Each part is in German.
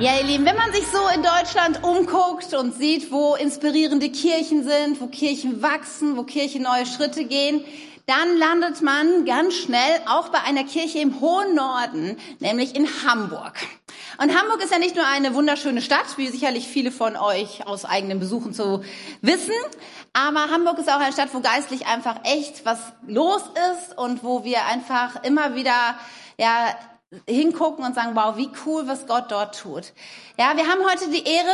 Ja, ihr Lieben, wenn man sich so in Deutschland umguckt und sieht, wo inspirierende Kirchen sind, wo Kirchen wachsen, wo Kirchen neue Schritte gehen, dann landet man ganz schnell auch bei einer Kirche im hohen Norden, nämlich in Hamburg. Und Hamburg ist ja nicht nur eine wunderschöne Stadt, wie sicherlich viele von euch aus eigenen Besuchen zu wissen, aber Hamburg ist auch eine Stadt, wo geistlich einfach echt was los ist und wo wir einfach immer wieder ja, hingucken und sagen, wow, wie cool, was Gott dort tut. Ja, wir haben heute die Ehre,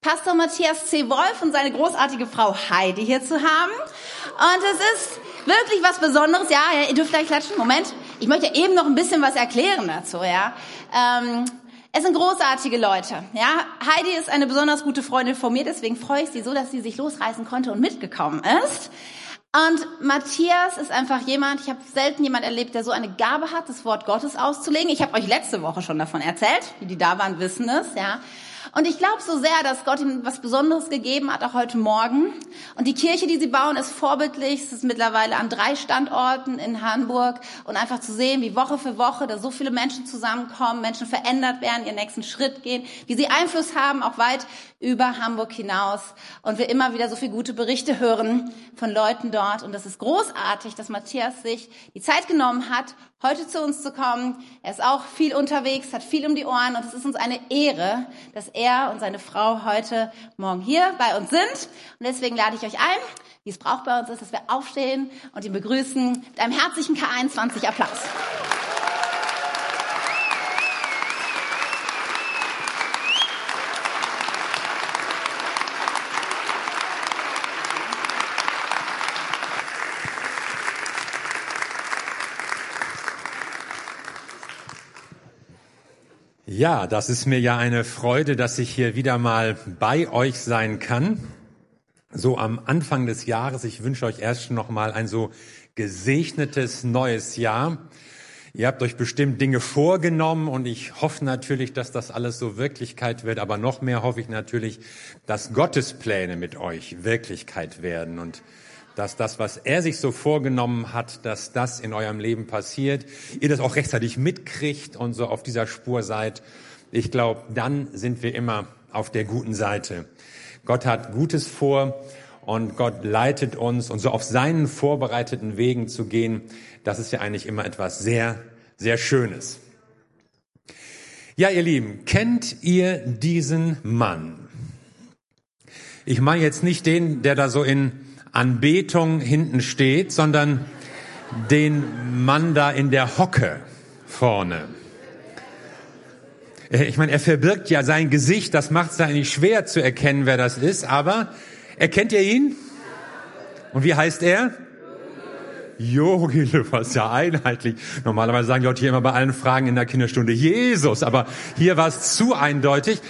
Pastor Matthias C. Wolf und seine großartige Frau Heidi hier zu haben. Und es ist wirklich was Besonderes. Ja, ihr dürft gleich klatschen. Moment. Ich möchte eben noch ein bisschen was erklären dazu, ja. Ähm, es sind großartige Leute. Ja, Heidi ist eine besonders gute Freundin von mir, deswegen freue ich sie so, dass sie sich losreißen konnte und mitgekommen ist. Und Matthias ist einfach jemand, ich habe selten jemand erlebt, der so eine Gabe hat, das Wort Gottes auszulegen. Ich habe euch letzte Woche schon davon erzählt, die, die da waren, wissen es, ja. Und ich glaube so sehr, dass Gott ihm was Besonderes gegeben hat, auch heute Morgen. Und die Kirche, die sie bauen, ist vorbildlich. Es ist mittlerweile an drei Standorten in Hamburg. Und einfach zu sehen, wie Woche für Woche da so viele Menschen zusammenkommen, Menschen verändert werden, ihren nächsten Schritt gehen, wie sie Einfluss haben, auch weit über Hamburg hinaus. Und wir immer wieder so viele gute Berichte hören von Leuten dort. Und das ist großartig, dass Matthias sich die Zeit genommen hat, heute zu uns zu kommen. Er ist auch viel unterwegs, hat viel um die Ohren und es ist uns eine Ehre, dass er und seine Frau heute Morgen hier bei uns sind. Und deswegen lade ich euch ein, wie es braucht bei uns ist, dass wir aufstehen und ihn begrüßen mit einem herzlichen K21 Ja, das ist mir ja eine Freude, dass ich hier wieder mal bei euch sein kann. So am Anfang des Jahres. Ich wünsche euch erst noch mal ein so gesegnetes neues Jahr. Ihr habt euch bestimmt Dinge vorgenommen und ich hoffe natürlich, dass das alles so Wirklichkeit wird. Aber noch mehr hoffe ich natürlich, dass Gottes Pläne mit euch Wirklichkeit werden und dass das, was er sich so vorgenommen hat, dass das in eurem Leben passiert, ihr das auch rechtzeitig mitkriegt und so auf dieser Spur seid. Ich glaube, dann sind wir immer auf der guten Seite. Gott hat Gutes vor und Gott leitet uns und so auf seinen vorbereiteten Wegen zu gehen, das ist ja eigentlich immer etwas sehr, sehr Schönes. Ja, ihr Lieben, kennt ihr diesen Mann? Ich meine jetzt nicht den, der da so in Anbetung hinten steht, sondern den Mann da in der Hocke vorne. Äh, ich meine, er verbirgt ja sein Gesicht, das macht es eigentlich schwer zu erkennen, wer das ist, aber erkennt ihr ihn? Und wie heißt er? Yogi was ja einheitlich. Normalerweise sagen die Leute hier immer bei allen Fragen in der Kinderstunde Jesus, aber hier war es zu eindeutig.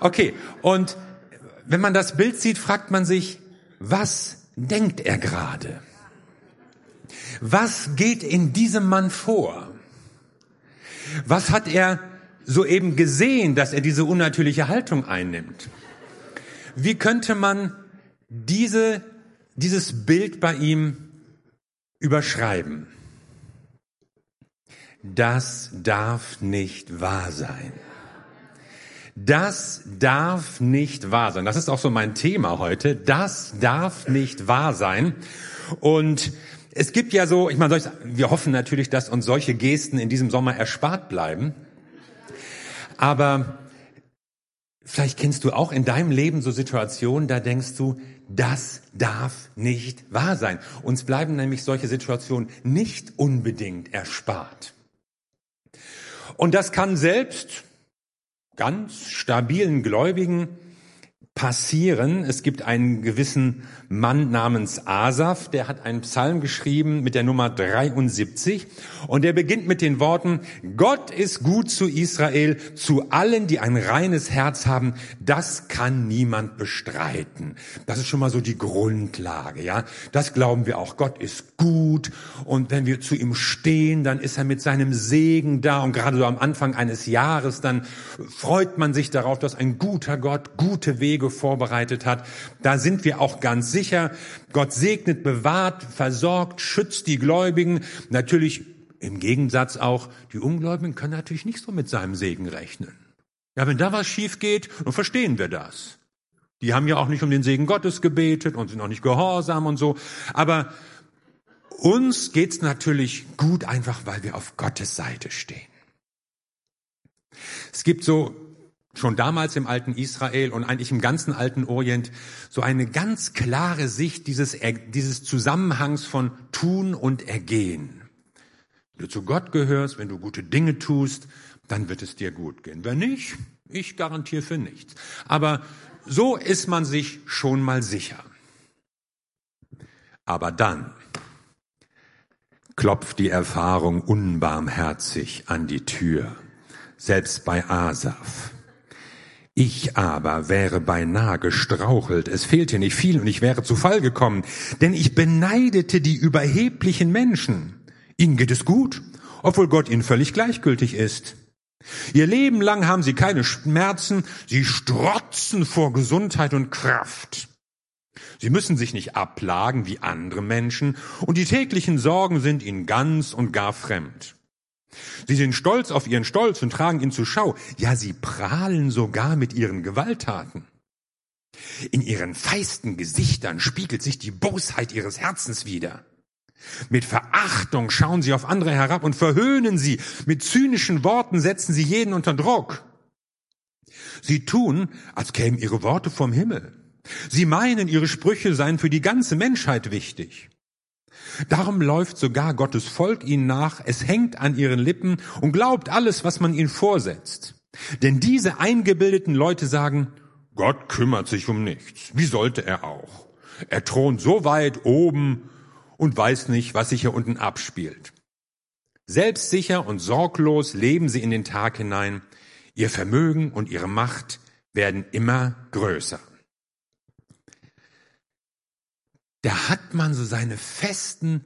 Okay, und wenn man das Bild sieht, fragt man sich, was denkt er gerade? Was geht in diesem Mann vor? Was hat er soeben gesehen, dass er diese unnatürliche Haltung einnimmt? Wie könnte man diese, dieses Bild bei ihm überschreiben? Das darf nicht wahr sein. Das darf nicht wahr sein. Das ist auch so mein Thema heute. Das darf nicht wahr sein. Und es gibt ja so, ich meine, wir hoffen natürlich, dass uns solche Gesten in diesem Sommer erspart bleiben. Aber vielleicht kennst du auch in deinem Leben so Situationen, da denkst du, das darf nicht wahr sein. Uns bleiben nämlich solche Situationen nicht unbedingt erspart. Und das kann selbst ganz stabilen Gläubigen passieren. Es gibt einen gewissen Mann namens Asaf, der hat einen Psalm geschrieben mit der Nummer 73 und der beginnt mit den Worten, Gott ist gut zu Israel, zu allen, die ein reines Herz haben, das kann niemand bestreiten. Das ist schon mal so die Grundlage, ja. Das glauben wir auch. Gott ist gut und wenn wir zu ihm stehen, dann ist er mit seinem Segen da und gerade so am Anfang eines Jahres, dann freut man sich darauf, dass ein guter Gott gute Wege vorbereitet hat. Da sind wir auch ganz sicher. Gott segnet, bewahrt, versorgt, schützt die Gläubigen. Natürlich im Gegensatz auch, die Ungläubigen können natürlich nicht so mit seinem Segen rechnen. Ja, wenn da was schief geht, dann verstehen wir das. Die haben ja auch nicht um den Segen Gottes gebetet und sind auch nicht gehorsam und so. Aber uns geht's natürlich gut einfach, weil wir auf Gottes Seite stehen. Es gibt so schon damals im alten Israel und eigentlich im ganzen alten Orient so eine ganz klare Sicht dieses, dieses Zusammenhangs von Tun und Ergehen. Wenn du zu Gott gehörst, wenn du gute Dinge tust, dann wird es dir gut gehen. Wenn nicht, ich garantiere für nichts. Aber so ist man sich schon mal sicher. Aber dann klopft die Erfahrung unbarmherzig an die Tür, selbst bei Asaf. Ich aber wäre beinahe gestrauchelt, es fehlte nicht viel und ich wäre zu Fall gekommen, denn ich beneidete die überheblichen Menschen. Ihnen geht es gut, obwohl Gott ihnen völlig gleichgültig ist. Ihr Leben lang haben sie keine Schmerzen, sie strotzen vor Gesundheit und Kraft. Sie müssen sich nicht abplagen wie andere Menschen und die täglichen Sorgen sind ihnen ganz und gar fremd. Sie sind stolz auf ihren Stolz und tragen ihn zur Schau. Ja, sie prahlen sogar mit ihren Gewalttaten. In ihren feisten Gesichtern spiegelt sich die Bosheit ihres Herzens wider. Mit Verachtung schauen sie auf andere herab und verhöhnen sie. Mit zynischen Worten setzen sie jeden unter Druck. Sie tun, als kämen ihre Worte vom Himmel. Sie meinen, ihre Sprüche seien für die ganze Menschheit wichtig. Darum läuft sogar Gottes Volk ihnen nach, es hängt an ihren Lippen und glaubt alles, was man ihnen vorsetzt. Denn diese eingebildeten Leute sagen, Gott kümmert sich um nichts. Wie sollte er auch? Er thront so weit oben und weiß nicht, was sich hier unten abspielt. Selbstsicher und sorglos leben sie in den Tag hinein. Ihr Vermögen und ihre Macht werden immer größer. Da hat man so seine festen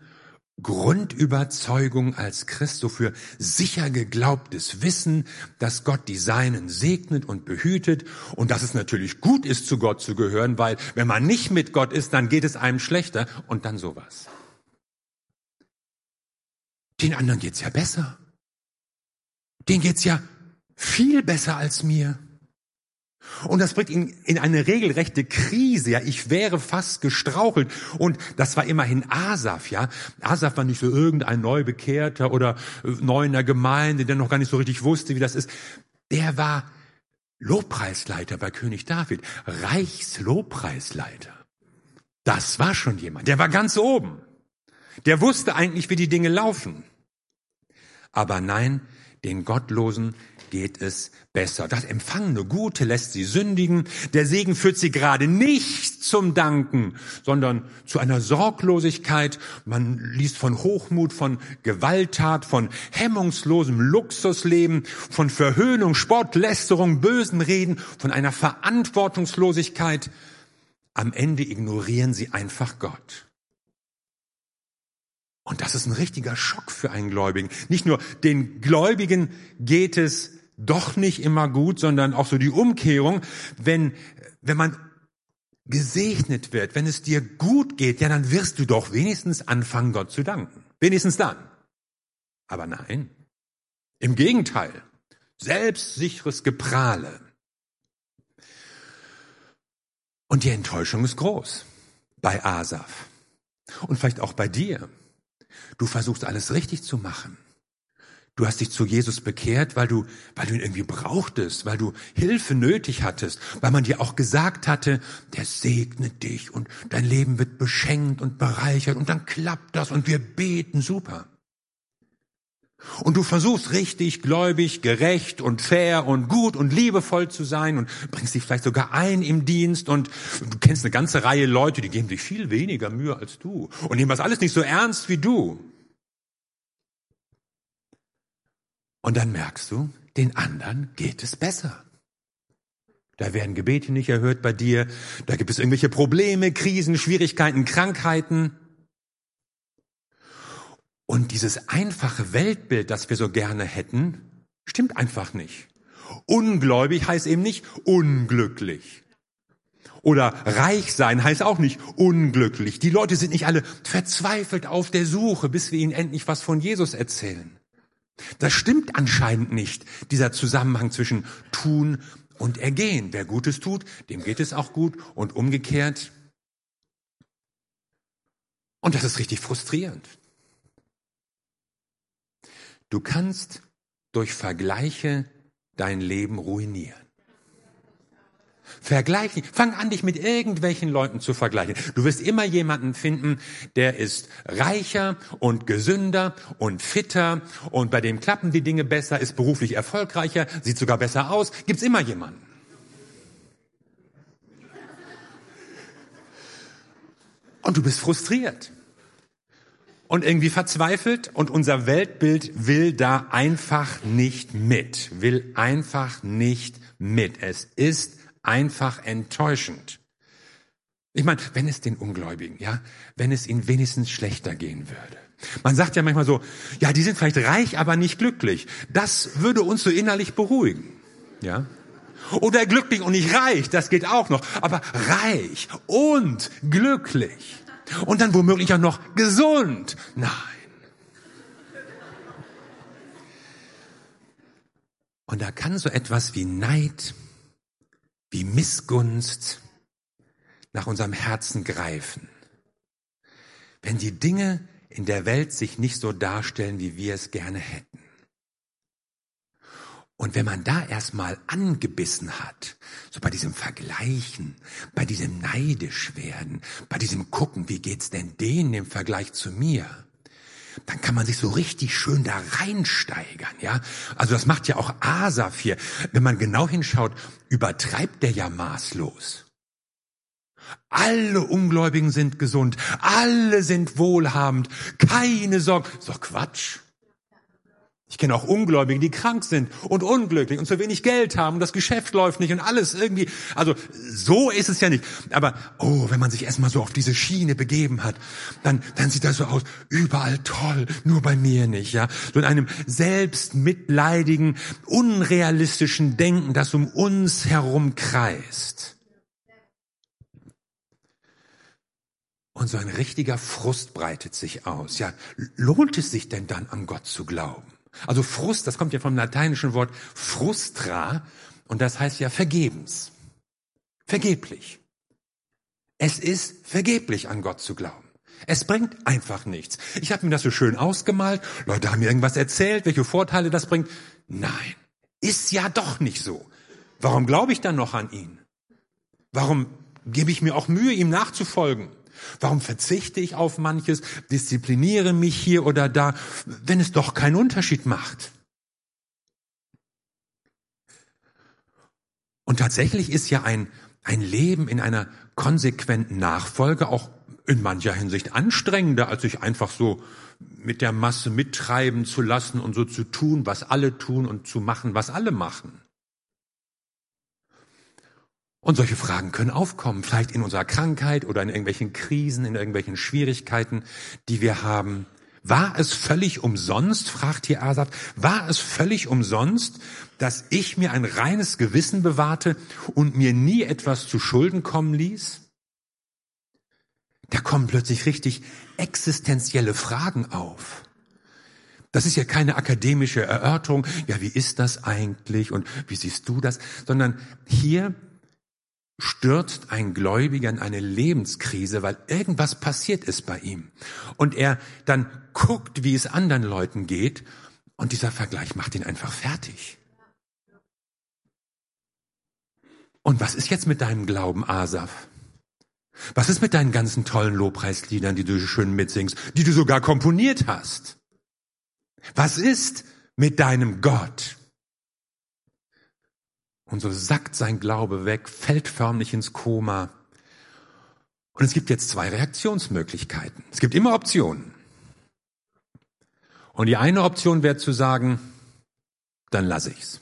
Grundüberzeugung als Christ, so für sicher geglaubtes Wissen, dass Gott die Seinen segnet und behütet und dass es natürlich gut ist, zu Gott zu gehören, weil wenn man nicht mit Gott ist, dann geht es einem schlechter und dann sowas. Den anderen geht's ja besser. Den geht's ja viel besser als mir. Und das bringt ihn in eine regelrechte Krise. Ja, ich wäre fast gestrauchelt. Und das war immerhin Asaf. Ja, Asaf war nicht so irgendein Neubekehrter oder äh, neu in der Gemeinde, der noch gar nicht so richtig wusste, wie das ist. Der war Lobpreisleiter bei König David, Reichslobpreisleiter. Das war schon jemand. Der war ganz oben. Der wusste eigentlich, wie die Dinge laufen. Aber nein, den Gottlosen geht es besser. Das empfangene Gute lässt sie sündigen. Der Segen führt sie gerade nicht zum Danken, sondern zu einer Sorglosigkeit. Man liest von Hochmut, von Gewalttat, von hemmungslosem Luxusleben, von Verhöhnung, Sport, Lästerung, bösen Reden, von einer Verantwortungslosigkeit. Am Ende ignorieren sie einfach Gott. Und das ist ein richtiger Schock für einen Gläubigen. Nicht nur den Gläubigen geht es doch nicht immer gut, sondern auch so die Umkehrung, wenn, wenn man gesegnet wird, wenn es dir gut geht, ja, dann wirst du doch wenigstens anfangen, Gott zu danken. Wenigstens dann. Aber nein. Im Gegenteil. Selbstsicheres Geprahle. Und die Enttäuschung ist groß. Bei Asaf. Und vielleicht auch bei dir. Du versuchst alles richtig zu machen. Du hast dich zu Jesus bekehrt, weil du, weil du ihn irgendwie brauchtest, weil du Hilfe nötig hattest, weil man dir auch gesagt hatte, der segnet dich und dein Leben wird beschenkt und bereichert und dann klappt das und wir beten super. Und du versuchst richtig gläubig, gerecht und fair und gut und liebevoll zu sein und bringst dich vielleicht sogar ein im Dienst und du kennst eine ganze Reihe Leute, die geben sich viel weniger Mühe als du und nehmen das alles nicht so ernst wie du. Und dann merkst du, den anderen geht es besser. Da werden Gebete nicht erhört bei dir, da gibt es irgendwelche Probleme, Krisen, Schwierigkeiten, Krankheiten. Und dieses einfache Weltbild, das wir so gerne hätten, stimmt einfach nicht. Ungläubig heißt eben nicht unglücklich. Oder reich sein heißt auch nicht unglücklich. Die Leute sind nicht alle verzweifelt auf der Suche, bis wir ihnen endlich was von Jesus erzählen. Das stimmt anscheinend nicht, dieser Zusammenhang zwischen tun und ergehen. Wer Gutes tut, dem geht es auch gut und umgekehrt. Und das ist richtig frustrierend. Du kannst durch Vergleiche dein Leben ruinieren. Vergleichen. Fang an, dich mit irgendwelchen Leuten zu vergleichen. Du wirst immer jemanden finden, der ist reicher und gesünder und fitter und bei dem klappen die Dinge besser, ist beruflich erfolgreicher, sieht sogar besser aus. Gibt's immer jemanden. Und du bist frustriert und irgendwie verzweifelt und unser Weltbild will da einfach nicht mit, will einfach nicht mit. Es ist einfach enttäuschend. Ich meine, wenn es den Ungläubigen, ja, wenn es ihnen wenigstens schlechter gehen würde. Man sagt ja manchmal so, ja, die sind vielleicht reich, aber nicht glücklich. Das würde uns so innerlich beruhigen, ja. Oder glücklich und nicht reich, das geht auch noch. Aber reich und glücklich. Und dann womöglich auch noch gesund. Nein. Und da kann so etwas wie Neid, wie Missgunst nach unserem Herzen greifen. Wenn die Dinge in der Welt sich nicht so darstellen, wie wir es gerne hätten. Und wenn man da erstmal angebissen hat, so bei diesem Vergleichen, bei diesem neidisch werden, bei diesem gucken, wie geht's denn denen im Vergleich zu mir? Dann kann man sich so richtig schön da reinsteigern, ja. Also das macht ja auch Asaf hier. Wenn man genau hinschaut, übertreibt der ja maßlos. Alle Ungläubigen sind gesund, alle sind wohlhabend, keine Sorge. Doch Quatsch. Ich kenne auch Ungläubige, die krank sind und unglücklich und zu wenig Geld haben und das Geschäft läuft nicht und alles irgendwie. Also so ist es ja nicht. Aber oh, wenn man sich erstmal so auf diese Schiene begeben hat, dann, dann sieht das so aus, überall toll, nur bei mir nicht, ja. So in einem selbstmitleidigen, unrealistischen Denken, das um uns herum kreist. Und so ein richtiger Frust breitet sich aus. Ja, lohnt es sich denn dann an Gott zu glauben? Also Frust, das kommt ja vom lateinischen Wort frustra und das heißt ja vergebens. Vergeblich. Es ist vergeblich an Gott zu glauben. Es bringt einfach nichts. Ich habe mir das so schön ausgemalt, Leute haben mir irgendwas erzählt, welche Vorteile das bringt. Nein, ist ja doch nicht so. Warum glaube ich dann noch an ihn? Warum gebe ich mir auch Mühe, ihm nachzufolgen? Warum verzichte ich auf manches, diszipliniere mich hier oder da, wenn es doch keinen Unterschied macht? Und tatsächlich ist ja ein, ein Leben in einer konsequenten Nachfolge auch in mancher Hinsicht anstrengender, als sich einfach so mit der Masse mittreiben zu lassen und so zu tun, was alle tun und zu machen, was alle machen. Und solche Fragen können aufkommen, vielleicht in unserer Krankheit oder in irgendwelchen Krisen, in irgendwelchen Schwierigkeiten, die wir haben. War es völlig umsonst, fragt hier Asaf, war es völlig umsonst, dass ich mir ein reines Gewissen bewahrte und mir nie etwas zu Schulden kommen ließ? Da kommen plötzlich richtig existenzielle Fragen auf. Das ist ja keine akademische Erörterung, ja, wie ist das eigentlich und wie siehst du das, sondern hier stürzt ein Gläubiger in eine Lebenskrise, weil irgendwas passiert ist bei ihm. Und er dann guckt, wie es anderen Leuten geht, und dieser Vergleich macht ihn einfach fertig. Und was ist jetzt mit deinem Glauben, Asaf? Was ist mit deinen ganzen tollen Lobpreisliedern, die du schön mitsingst, die du sogar komponiert hast? Was ist mit deinem Gott? Und so sackt sein Glaube weg, fällt förmlich ins Koma. Und es gibt jetzt zwei Reaktionsmöglichkeiten. Es gibt immer Optionen. Und die eine Option wäre zu sagen, dann lasse ich's.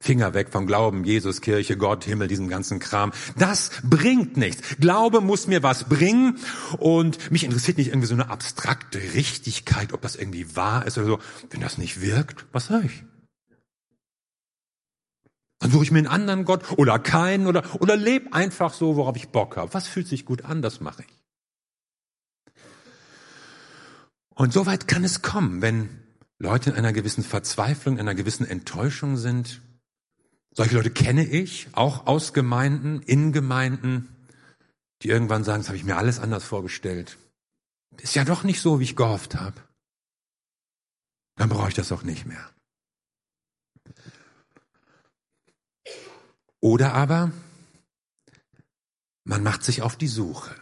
Finger weg vom Glauben, Jesus, Kirche, Gott, Himmel, diesem ganzen Kram. Das bringt nichts. Glaube muss mir was bringen und mich interessiert nicht irgendwie so eine abstrakte Richtigkeit, ob das irgendwie wahr ist oder so. Wenn das nicht wirkt, was soll ich? Dann suche ich mir einen anderen Gott oder keinen oder, oder lebe einfach so, worauf ich Bock habe. Was fühlt sich gut an, das mache ich. Und so weit kann es kommen, wenn Leute in einer gewissen Verzweiflung, in einer gewissen Enttäuschung sind. Solche Leute kenne ich, auch aus Gemeinden, in Gemeinden, die irgendwann sagen, das habe ich mir alles anders vorgestellt. Ist ja doch nicht so, wie ich gehofft habe. Dann brauche ich das auch nicht mehr. Oder aber man macht sich auf die Suche.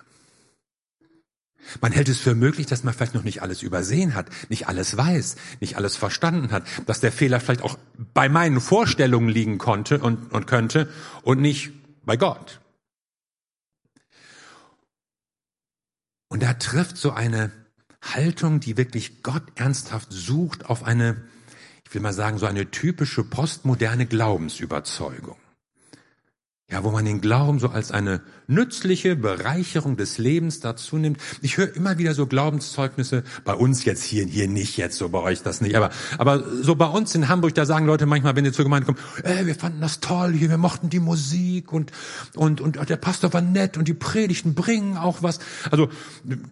Man hält es für möglich, dass man vielleicht noch nicht alles übersehen hat, nicht alles weiß, nicht alles verstanden hat, dass der Fehler vielleicht auch bei meinen Vorstellungen liegen konnte und, und könnte und nicht bei Gott. Und da trifft so eine Haltung, die wirklich Gott ernsthaft sucht, auf eine, ich will mal sagen, so eine typische postmoderne Glaubensüberzeugung. Ja, wo man den Glauben so als eine nützliche Bereicherung des Lebens dazu nimmt. Ich höre immer wieder so Glaubenszeugnisse, bei uns jetzt hier, hier nicht jetzt, so bei euch das nicht, aber, aber so bei uns in Hamburg, da sagen Leute manchmal, wenn ihr zur Gemeinde kommt, äh, wir fanden das toll hier, wir mochten die Musik und, und, und der Pastor war nett und die Predigten bringen auch was. Also,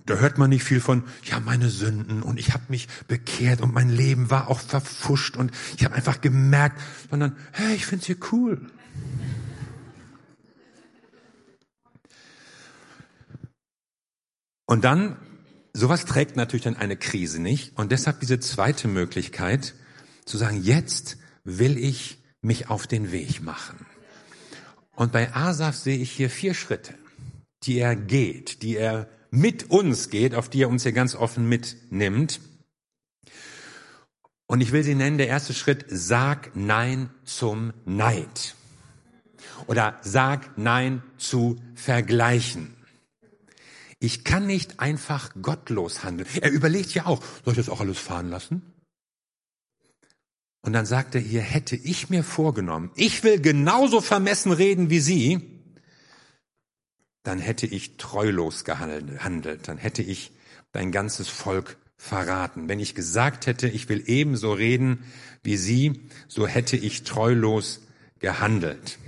da hört man nicht viel von, ja, meine Sünden und ich habe mich bekehrt und mein Leben war auch verfuscht und ich habe einfach gemerkt, sondern, hey, ich find's hier cool. Und dann, sowas trägt natürlich dann eine Krise nicht. Und deshalb diese zweite Möglichkeit, zu sagen, jetzt will ich mich auf den Weg machen. Und bei Asaf sehe ich hier vier Schritte, die er geht, die er mit uns geht, auf die er uns hier ganz offen mitnimmt. Und ich will sie nennen, der erste Schritt, sag Nein zum Neid. Oder sag Nein zu Vergleichen. Ich kann nicht einfach gottlos handeln. Er überlegt ja auch, soll ich das auch alles fahren lassen? Und dann sagt er hier, hätte ich mir vorgenommen, ich will genauso vermessen reden wie Sie, dann hätte ich treulos gehandelt, dann hätte ich dein ganzes Volk verraten. Wenn ich gesagt hätte, ich will ebenso reden wie Sie, so hätte ich treulos gehandelt.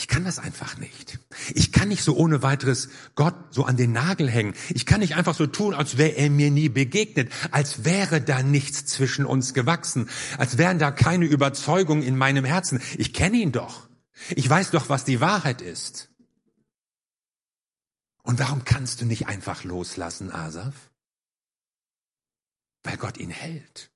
Ich kann das einfach nicht. Ich kann nicht so ohne weiteres Gott so an den Nagel hängen. Ich kann nicht einfach so tun, als wäre er mir nie begegnet, als wäre da nichts zwischen uns gewachsen, als wären da keine Überzeugungen in meinem Herzen. Ich kenne ihn doch. Ich weiß doch, was die Wahrheit ist. Und warum kannst du nicht einfach loslassen, Asaf? Weil Gott ihn hält.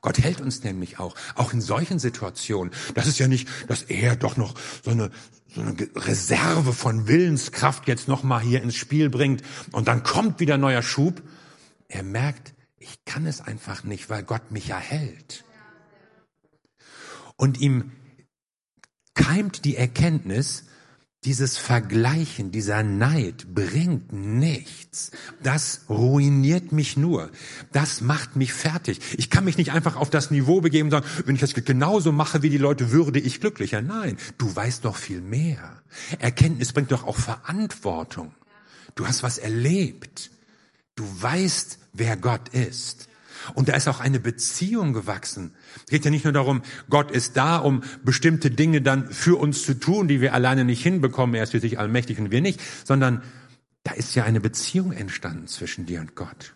Gott hält uns nämlich auch, auch in solchen Situationen. Das ist ja nicht, dass er doch noch so eine, so eine Reserve von Willenskraft jetzt nochmal hier ins Spiel bringt und dann kommt wieder neuer Schub. Er merkt, ich kann es einfach nicht, weil Gott mich ja hält. Und ihm keimt die Erkenntnis, dieses Vergleichen, dieser Neid bringt nichts. Das ruiniert mich nur. Das macht mich fertig. Ich kann mich nicht einfach auf das Niveau begeben und sagen, wenn ich das genauso mache wie die Leute, würde ich glücklicher. Nein, du weißt doch viel mehr. Erkenntnis bringt doch auch Verantwortung. Du hast was erlebt. Du weißt, wer Gott ist. Und da ist auch eine Beziehung gewachsen. Es geht ja nicht nur darum, Gott ist da, um bestimmte Dinge dann für uns zu tun, die wir alleine nicht hinbekommen. Er ist für sich allmächtig und wir nicht, sondern da ist ja eine Beziehung entstanden zwischen dir und Gott.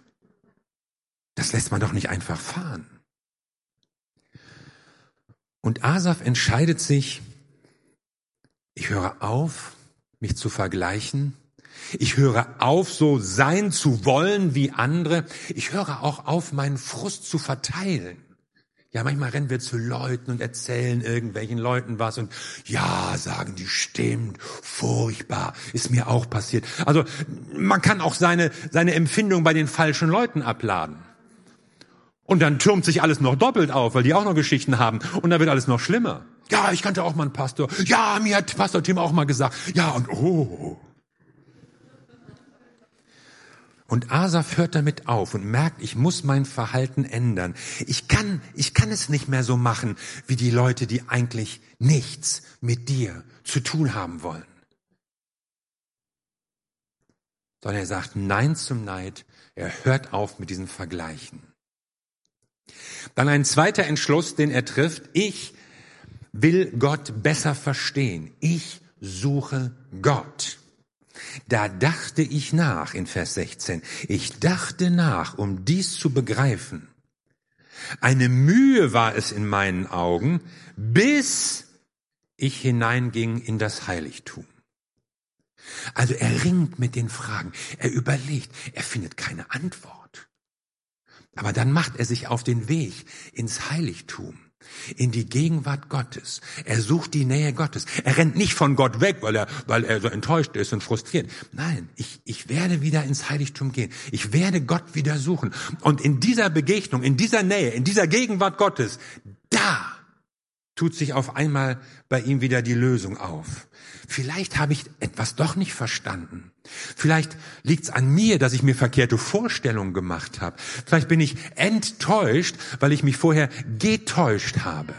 Das lässt man doch nicht einfach fahren. Und Asaf entscheidet sich, ich höre auf, mich zu vergleichen ich höre auf, so sein zu wollen wie andere. Ich höre auch auf, meinen Frust zu verteilen. Ja, manchmal rennen wir zu Leuten und erzählen irgendwelchen Leuten was und ja, sagen die stimmt, furchtbar, ist mir auch passiert. Also man kann auch seine, seine Empfindung bei den falschen Leuten abladen. Und dann türmt sich alles noch doppelt auf, weil die auch noch Geschichten haben. Und dann wird alles noch schlimmer. Ja, ich kannte auch mal einen Pastor. Ja, mir hat Pastor Tim auch mal gesagt. Ja, und oh. Und Asaf hört damit auf und merkt, ich muss mein Verhalten ändern. Ich kann, ich kann es nicht mehr so machen wie die Leute, die eigentlich nichts mit dir zu tun haben wollen. Sondern er sagt Nein zum Neid. Er hört auf mit diesen Vergleichen. Dann ein zweiter Entschluss, den er trifft. Ich will Gott besser verstehen. Ich suche Gott. Da dachte ich nach in Vers 16. Ich dachte nach, um dies zu begreifen. Eine Mühe war es in meinen Augen, bis ich hineinging in das Heiligtum. Also er ringt mit den Fragen, er überlegt, er findet keine Antwort. Aber dann macht er sich auf den Weg ins Heiligtum, in die Gegenwart Gottes. Er sucht die Nähe Gottes. Er rennt nicht von Gott weg, weil er, weil er so enttäuscht ist und frustriert. Nein, ich, ich werde wieder ins Heiligtum gehen. Ich werde Gott wieder suchen. Und in dieser Begegnung, in dieser Nähe, in dieser Gegenwart Gottes, da tut sich auf einmal bei ihm wieder die Lösung auf. Vielleicht habe ich etwas doch nicht verstanden. Vielleicht liegt es an mir, dass ich mir verkehrte Vorstellungen gemacht habe. Vielleicht bin ich enttäuscht, weil ich mich vorher getäuscht habe.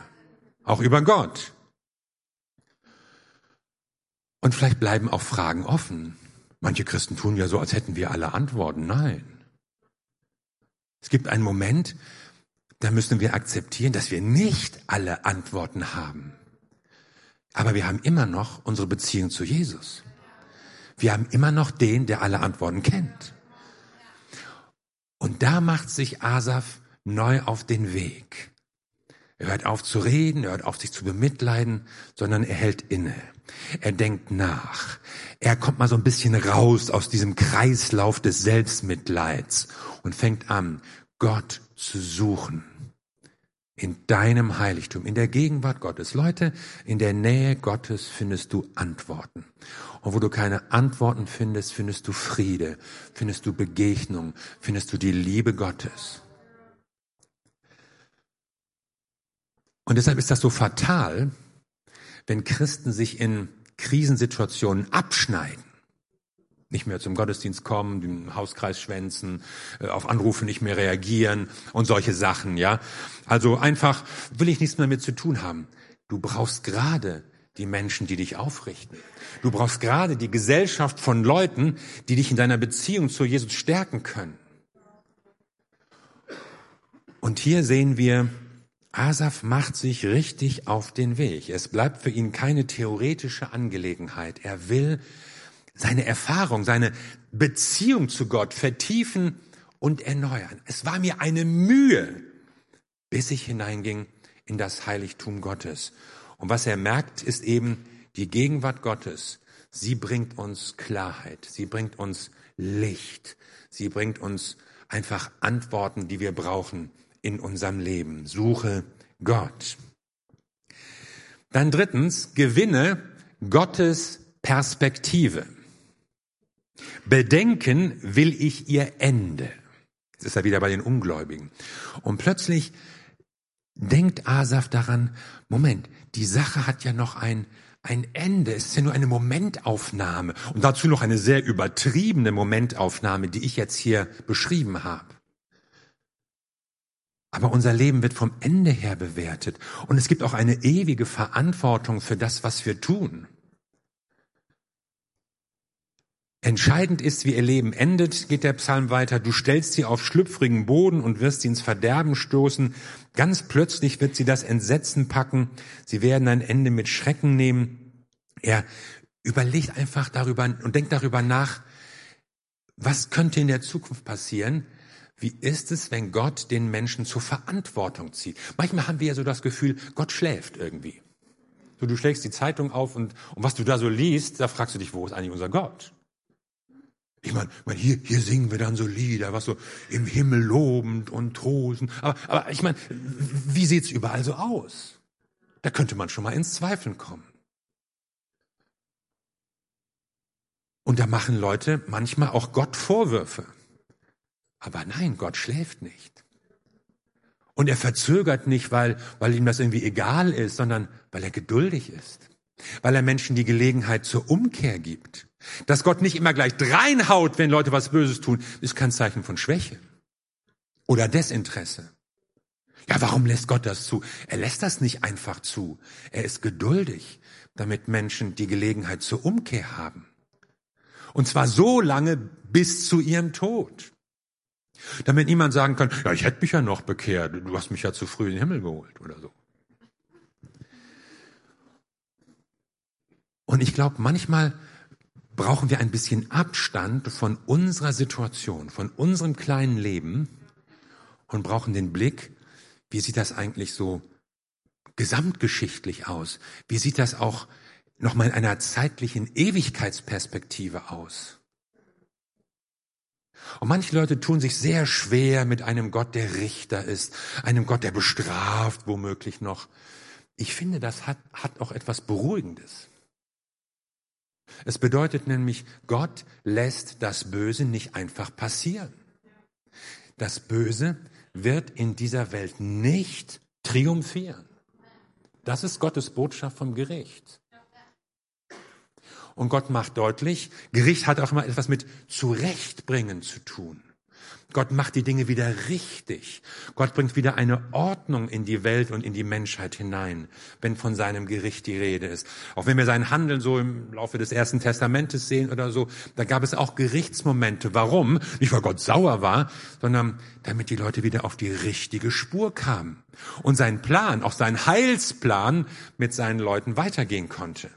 Auch über Gott. Und vielleicht bleiben auch Fragen offen. Manche Christen tun ja so, als hätten wir alle Antworten. Nein. Es gibt einen Moment, da müssen wir akzeptieren, dass wir nicht alle Antworten haben. Aber wir haben immer noch unsere Beziehung zu Jesus. Wir haben immer noch den, der alle Antworten kennt. Und da macht sich Asaf neu auf den Weg. Er hört auf zu reden, er hört auf sich zu bemitleiden, sondern er hält inne. Er denkt nach. Er kommt mal so ein bisschen raus aus diesem Kreislauf des Selbstmitleids und fängt an, Gott zu suchen in deinem Heiligtum, in der Gegenwart Gottes. Leute, in der Nähe Gottes findest du Antworten. Und wo du keine Antworten findest, findest du Friede, findest du Begegnung, findest du die Liebe Gottes. Und deshalb ist das so fatal, wenn Christen sich in Krisensituationen abschneiden nicht mehr zum Gottesdienst kommen, den Hauskreis schwänzen, äh, auf Anrufe nicht mehr reagieren und solche Sachen, ja. Also einfach will ich nichts mehr damit zu tun haben. Du brauchst gerade die Menschen, die dich aufrichten. Du brauchst gerade die Gesellschaft von Leuten, die dich in deiner Beziehung zu Jesus stärken können. Und hier sehen wir, Asaf macht sich richtig auf den Weg. Es bleibt für ihn keine theoretische Angelegenheit. Er will seine Erfahrung, seine Beziehung zu Gott vertiefen und erneuern. Es war mir eine Mühe, bis ich hineinging in das Heiligtum Gottes. Und was er merkt, ist eben die Gegenwart Gottes. Sie bringt uns Klarheit, sie bringt uns Licht, sie bringt uns einfach Antworten, die wir brauchen in unserem Leben. Suche Gott. Dann drittens, gewinne Gottes Perspektive. Bedenken will ich ihr Ende. Jetzt ist er wieder bei den Ungläubigen. Und plötzlich denkt Asaf daran, Moment, die Sache hat ja noch ein, ein Ende. Es ist ja nur eine Momentaufnahme. Und dazu noch eine sehr übertriebene Momentaufnahme, die ich jetzt hier beschrieben habe. Aber unser Leben wird vom Ende her bewertet. Und es gibt auch eine ewige Verantwortung für das, was wir tun. Entscheidend ist, wie ihr Leben endet, geht der Psalm weiter. Du stellst sie auf schlüpfrigen Boden und wirst sie ins Verderben stoßen. Ganz plötzlich wird sie das Entsetzen packen. Sie werden ein Ende mit Schrecken nehmen. Er überlegt einfach darüber und denkt darüber nach, was könnte in der Zukunft passieren? Wie ist es, wenn Gott den Menschen zur Verantwortung zieht? Manchmal haben wir ja so das Gefühl, Gott schläft irgendwie. So, du schlägst die Zeitung auf und, und was du da so liest, da fragst du dich, wo ist eigentlich unser Gott? Ich meine, mein, hier, hier singen wir dann so Lieder, was so im Himmel lobend und tosend. Aber, aber ich meine, wie sieht's überall so aus? Da könnte man schon mal ins Zweifeln kommen. Und da machen Leute manchmal auch Gott Vorwürfe. Aber nein, Gott schläft nicht. Und er verzögert nicht, weil, weil ihm das irgendwie egal ist, sondern weil er geduldig ist. Weil er Menschen die Gelegenheit zur Umkehr gibt. Dass Gott nicht immer gleich dreinhaut, wenn Leute was Böses tun, ist kein Zeichen von Schwäche oder Desinteresse. Ja, warum lässt Gott das zu? Er lässt das nicht einfach zu. Er ist geduldig, damit Menschen die Gelegenheit zur Umkehr haben. Und zwar so lange bis zu ihrem Tod. Damit niemand sagen kann, ja, ich hätte mich ja noch bekehrt, du hast mich ja zu früh in den Himmel geholt oder so. Und ich glaube, manchmal brauchen wir ein bisschen Abstand von unserer Situation, von unserem kleinen Leben und brauchen den Blick wie sieht das eigentlich so gesamtgeschichtlich aus? Wie sieht das auch nochmal in einer zeitlichen Ewigkeitsperspektive aus? Und manche Leute tun sich sehr schwer mit einem Gott, der Richter ist, einem Gott, der bestraft, womöglich noch. Ich finde, das hat, hat auch etwas Beruhigendes. Es bedeutet nämlich, Gott lässt das Böse nicht einfach passieren. Das Böse wird in dieser Welt nicht triumphieren. Das ist Gottes Botschaft vom Gericht. Und Gott macht deutlich, Gericht hat auch immer etwas mit Zurechtbringen zu tun. Gott macht die Dinge wieder richtig. Gott bringt wieder eine Ordnung in die Welt und in die Menschheit hinein, wenn von seinem Gericht die Rede ist. Auch wenn wir sein Handeln so im Laufe des ersten Testamentes sehen oder so, da gab es auch Gerichtsmomente. Warum? Nicht weil Gott sauer war, sondern damit die Leute wieder auf die richtige Spur kamen und sein Plan, auch sein Heilsplan mit seinen Leuten weitergehen konnte.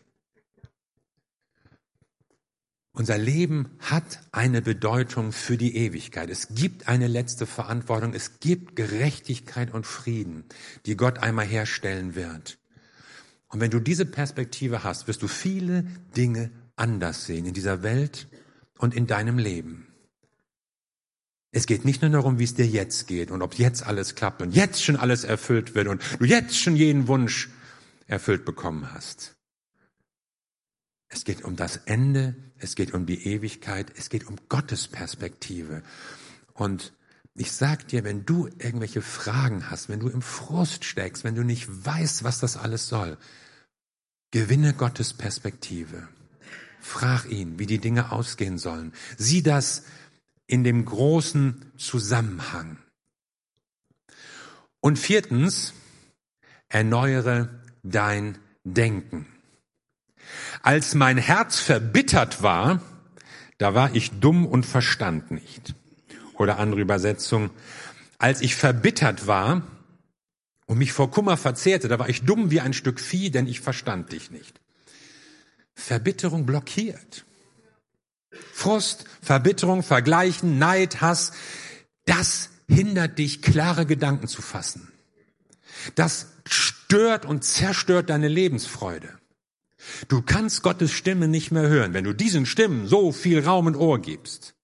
Unser Leben hat eine Bedeutung für die Ewigkeit. Es gibt eine letzte Verantwortung. Es gibt Gerechtigkeit und Frieden, die Gott einmal herstellen wird. Und wenn du diese Perspektive hast, wirst du viele Dinge anders sehen in dieser Welt und in deinem Leben. Es geht nicht nur darum, wie es dir jetzt geht und ob jetzt alles klappt und jetzt schon alles erfüllt wird und du jetzt schon jeden Wunsch erfüllt bekommen hast. Es geht um das Ende, es geht um die Ewigkeit, es geht um Gottes Perspektive. Und ich sag dir, wenn du irgendwelche Fragen hast, wenn du im Frust steckst, wenn du nicht weißt, was das alles soll, gewinne Gottes Perspektive. Frag ihn, wie die Dinge ausgehen sollen. Sieh das in dem großen Zusammenhang. Und viertens, erneuere dein Denken. Als mein Herz verbittert war, da war ich dumm und verstand nicht. Oder andere Übersetzung, als ich verbittert war und mich vor Kummer verzehrte, da war ich dumm wie ein Stück Vieh, denn ich verstand dich nicht. Verbitterung blockiert. Frust, Verbitterung, Vergleichen, Neid, Hass, das hindert dich, klare Gedanken zu fassen. Das stört und zerstört deine Lebensfreude. Du kannst Gottes Stimme nicht mehr hören, wenn du diesen Stimmen so viel Raum und Ohr gibst.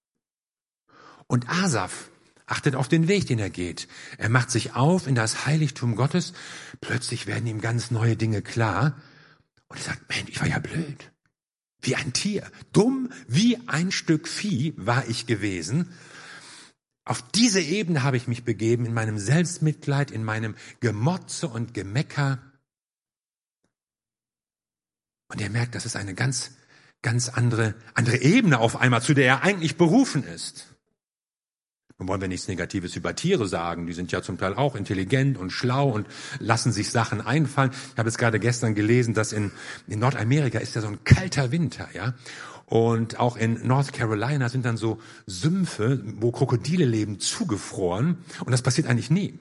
Und Asaf achtet auf den Weg, den er geht. Er macht sich auf in das Heiligtum Gottes. Plötzlich werden ihm ganz neue Dinge klar. Und er sagt, Mensch, ich war ja blöd. Wie ein Tier. Dumm wie ein Stück Vieh war ich gewesen. Auf diese Ebene habe ich mich begeben in meinem Selbstmitleid, in meinem Gemotze und Gemecker. Und er merkt, das ist eine ganz, ganz andere, andere Ebene auf einmal, zu der er eigentlich berufen ist. Nun wollen wir nichts Negatives über Tiere sagen. Die sind ja zum Teil auch intelligent und schlau und lassen sich Sachen einfallen. Ich habe jetzt gerade gestern gelesen, dass in, in Nordamerika ist ja so ein kalter Winter, ja. Und auch in North Carolina sind dann so Sümpfe, wo Krokodile leben, zugefroren. Und das passiert eigentlich nie.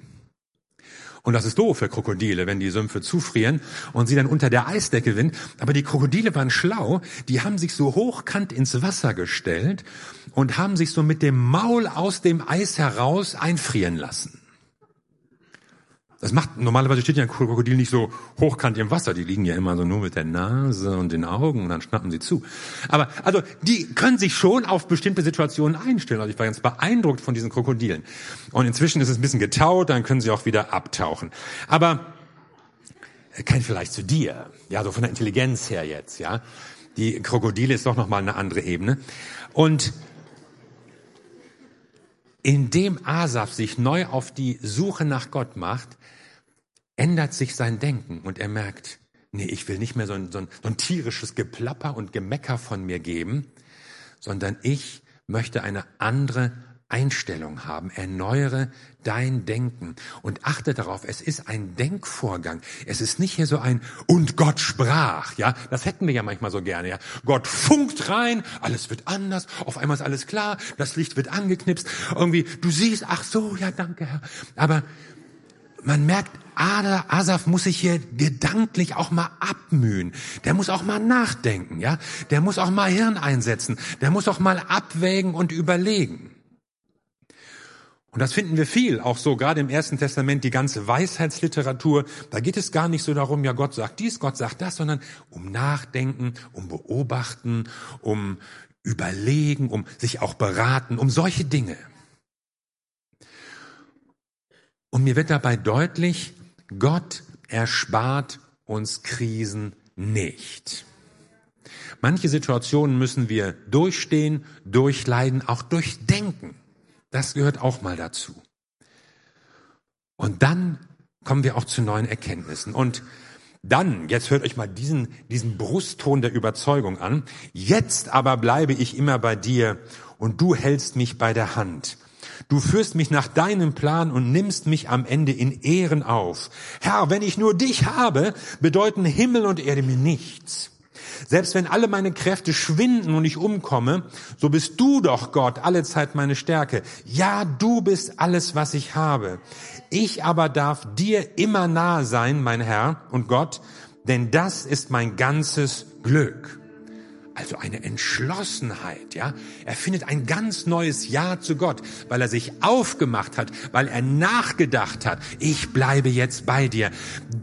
Und das ist doof für Krokodile, wenn die Sümpfe zufrieren und sie dann unter der Eisdecke sind. Aber die Krokodile waren schlau, die haben sich so hochkant ins Wasser gestellt und haben sich so mit dem Maul aus dem Eis heraus einfrieren lassen. Das macht, normalerweise steht ja ein Krokodil nicht so hochkant im Wasser. Die liegen ja immer so nur mit der Nase und den Augen und dann schnappen sie zu. Aber, also, die können sich schon auf bestimmte Situationen einstellen. Also ich war ganz beeindruckt von diesen Krokodilen. Und inzwischen ist es ein bisschen getaut, dann können sie auch wieder abtauchen. Aber, äh, kein vielleicht zu dir. Ja, so von der Intelligenz her jetzt, ja. Die Krokodile ist doch nochmal eine andere Ebene. Und, indem Asaf sich neu auf die Suche nach Gott macht, ändert sich sein Denken und er merkt, nee, ich will nicht mehr so ein, so ein, so ein tierisches Geplapper und Gemecker von mir geben, sondern ich möchte eine andere Einstellung haben. Erneuere dein Denken und achte darauf, es ist ein Denkvorgang. Es ist nicht hier so ein und Gott sprach, ja. Das hätten wir ja manchmal so gerne, ja. Gott funkt rein, alles wird anders, auf einmal ist alles klar, das Licht wird angeknipst, irgendwie, du siehst, ach so, ja, danke, Herr. Aber man merkt, Asaf muss sich hier gedanklich auch mal abmühen. Der muss auch mal nachdenken, ja. Der muss auch mal Hirn einsetzen. Der muss auch mal abwägen und überlegen. Und das finden wir viel, auch so gerade im Ersten Testament, die ganze Weisheitsliteratur. Da geht es gar nicht so darum, ja, Gott sagt dies, Gott sagt das, sondern um Nachdenken, um Beobachten, um Überlegen, um sich auch beraten, um solche Dinge. Und mir wird dabei deutlich, Gott erspart uns Krisen nicht. Manche Situationen müssen wir durchstehen, durchleiden, auch durchdenken. Das gehört auch mal dazu. Und dann kommen wir auch zu neuen Erkenntnissen. Und dann, jetzt hört euch mal diesen, diesen Brustton der Überzeugung an. Jetzt aber bleibe ich immer bei dir und du hältst mich bei der Hand. Du führst mich nach deinem Plan und nimmst mich am Ende in Ehren auf. Herr, wenn ich nur dich habe, bedeuten Himmel und Erde mir nichts. Selbst wenn alle meine Kräfte schwinden und ich umkomme, so bist du doch Gott alle Zeit meine Stärke. Ja, du bist alles, was ich habe. Ich aber darf dir immer nahe sein, mein Herr und Gott, denn das ist mein ganzes Glück. Also eine Entschlossenheit, ja. Er findet ein ganz neues Ja zu Gott, weil er sich aufgemacht hat, weil er nachgedacht hat. Ich bleibe jetzt bei dir.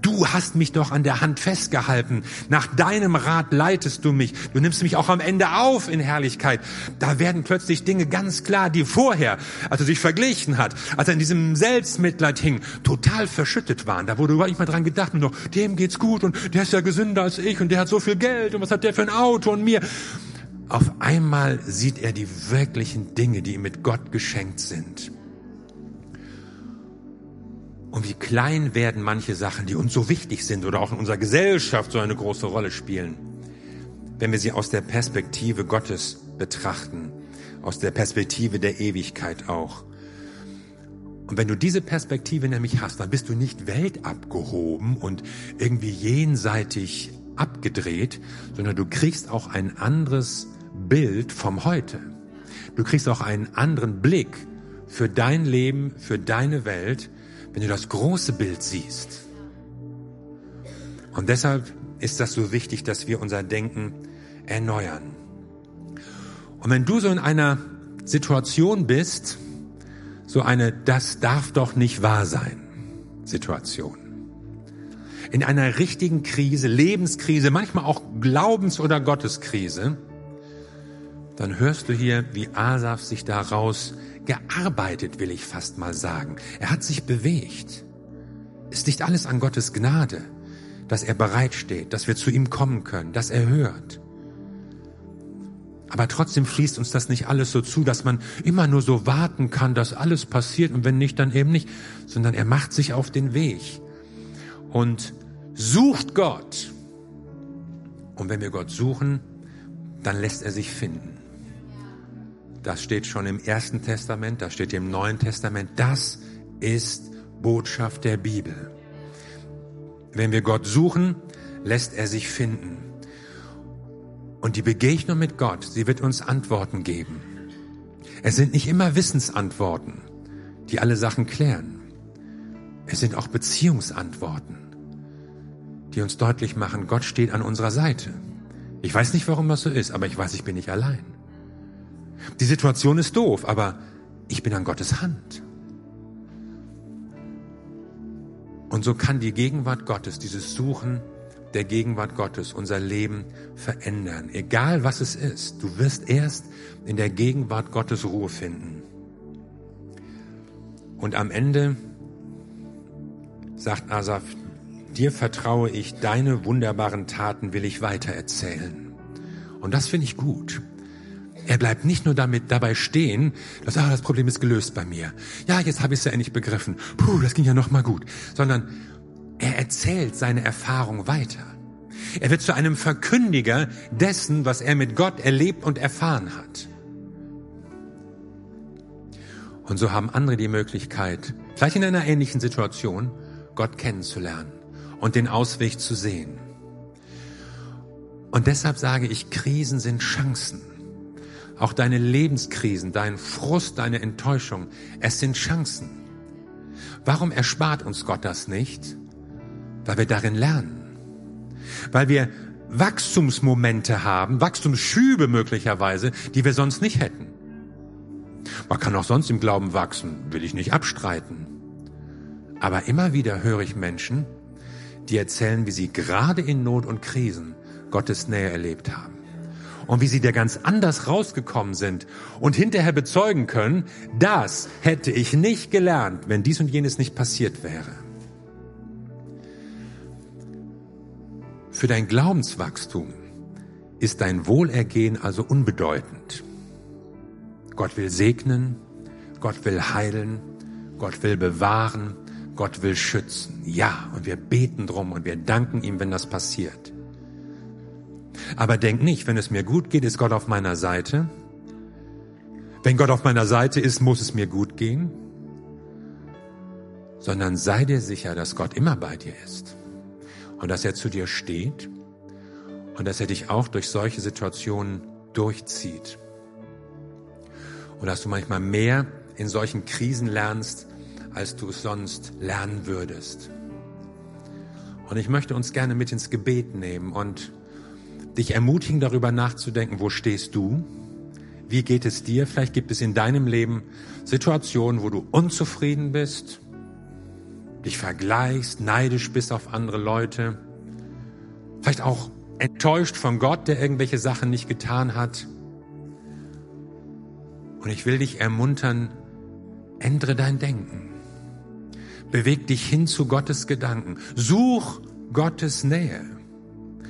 Du hast mich doch an der Hand festgehalten. Nach deinem Rat leitest du mich. Du nimmst mich auch am Ende auf in Herrlichkeit. Da werden plötzlich Dinge ganz klar, die vorher, als er sich verglichen hat, als er in diesem Selbstmitleid hing, total verschüttet waren. Da wurde überhaupt nicht mal dran gedacht, nur noch, dem geht's gut und der ist ja gesünder als ich und der hat so viel Geld und was hat der für ein Auto und mir mir. Auf einmal sieht er die wirklichen Dinge, die ihm mit Gott geschenkt sind. Und wie klein werden manche Sachen, die uns so wichtig sind oder auch in unserer Gesellschaft so eine große Rolle spielen, wenn wir sie aus der Perspektive Gottes betrachten, aus der Perspektive der Ewigkeit auch. Und wenn du diese Perspektive nämlich hast, dann bist du nicht weltabgehoben und irgendwie jenseitig abgedreht, sondern du kriegst auch ein anderes Bild vom Heute. Du kriegst auch einen anderen Blick für dein Leben, für deine Welt, wenn du das große Bild siehst. Und deshalb ist das so wichtig, dass wir unser Denken erneuern. Und wenn du so in einer Situation bist, so eine Das darf doch nicht wahr sein Situation, in einer richtigen Krise, Lebenskrise, manchmal auch Glaubens- oder Gotteskrise, dann hörst du hier, wie Asaf sich daraus gearbeitet, will ich fast mal sagen. Er hat sich bewegt. Ist nicht alles an Gottes Gnade, dass er bereitsteht, dass wir zu ihm kommen können, dass er hört. Aber trotzdem fließt uns das nicht alles so zu, dass man immer nur so warten kann, dass alles passiert und wenn nicht, dann eben nicht, sondern er macht sich auf den Weg. Und Sucht Gott. Und wenn wir Gott suchen, dann lässt er sich finden. Das steht schon im Ersten Testament, das steht im Neuen Testament. Das ist Botschaft der Bibel. Wenn wir Gott suchen, lässt er sich finden. Und die Begegnung mit Gott, sie wird uns Antworten geben. Es sind nicht immer Wissensantworten, die alle Sachen klären. Es sind auch Beziehungsantworten die uns deutlich machen, Gott steht an unserer Seite. Ich weiß nicht, warum das so ist, aber ich weiß, ich bin nicht allein. Die Situation ist doof, aber ich bin an Gottes Hand. Und so kann die Gegenwart Gottes, dieses Suchen der Gegenwart Gottes, unser Leben verändern. Egal was es ist, du wirst erst in der Gegenwart Gottes Ruhe finden. Und am Ende sagt Asaf, dir vertraue ich, deine wunderbaren Taten will ich weitererzählen. Und das finde ich gut. Er bleibt nicht nur damit dabei stehen, dass ah, das Problem ist gelöst bei mir. Ja, jetzt habe ich es ja endlich begriffen. Puh, das ging ja noch mal gut, sondern er erzählt seine Erfahrung weiter. Er wird zu einem Verkündiger dessen, was er mit Gott erlebt und erfahren hat. Und so haben andere die Möglichkeit, vielleicht in einer ähnlichen Situation, Gott kennenzulernen und den Ausweg zu sehen. Und deshalb sage ich, Krisen sind Chancen. Auch deine Lebenskrisen, dein Frust, deine Enttäuschung, es sind Chancen. Warum erspart uns Gott das nicht? Weil wir darin lernen. Weil wir Wachstumsmomente haben, Wachstumsschübe möglicherweise, die wir sonst nicht hätten. Man kann auch sonst im Glauben wachsen, will ich nicht abstreiten. Aber immer wieder höre ich Menschen, die erzählen, wie sie gerade in Not und Krisen Gottes Nähe erlebt haben. Und wie sie da ganz anders rausgekommen sind und hinterher bezeugen können, das hätte ich nicht gelernt, wenn dies und jenes nicht passiert wäre. Für dein Glaubenswachstum ist dein Wohlergehen also unbedeutend. Gott will segnen, Gott will heilen, Gott will bewahren, Gott will schützen. Ja, und wir beten drum und wir danken ihm, wenn das passiert. Aber denk nicht, wenn es mir gut geht, ist Gott auf meiner Seite. Wenn Gott auf meiner Seite ist, muss es mir gut gehen. Sondern sei dir sicher, dass Gott immer bei dir ist. Und dass er zu dir steht. Und dass er dich auch durch solche Situationen durchzieht und dass du manchmal mehr in solchen Krisen lernst, als du es sonst lernen würdest. Und ich möchte uns gerne mit ins Gebet nehmen und dich ermutigen, darüber nachzudenken, wo stehst du? Wie geht es dir? Vielleicht gibt es in deinem Leben Situationen, wo du unzufrieden bist, dich vergleichst, neidisch bist auf andere Leute, vielleicht auch enttäuscht von Gott, der irgendwelche Sachen nicht getan hat. Und ich will dich ermuntern, ändere dein Denken. Beweg dich hin zu Gottes Gedanken. Such Gottes Nähe.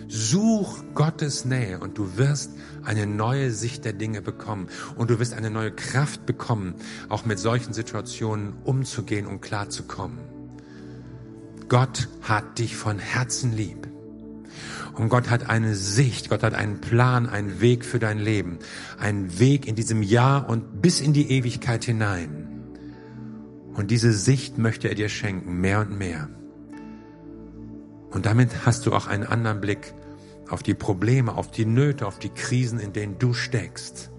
Such Gottes Nähe und du wirst eine neue Sicht der Dinge bekommen und du wirst eine neue Kraft bekommen, auch mit solchen Situationen umzugehen und klarzukommen. Gott hat dich von Herzen lieb. Und Gott hat eine Sicht, Gott hat einen Plan, einen Weg für dein Leben, einen Weg in diesem Jahr und bis in die Ewigkeit hinein. Und diese Sicht möchte er dir schenken, mehr und mehr. Und damit hast du auch einen anderen Blick auf die Probleme, auf die Nöte, auf die Krisen, in denen du steckst,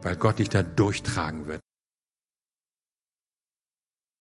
weil Gott dich da durchtragen wird.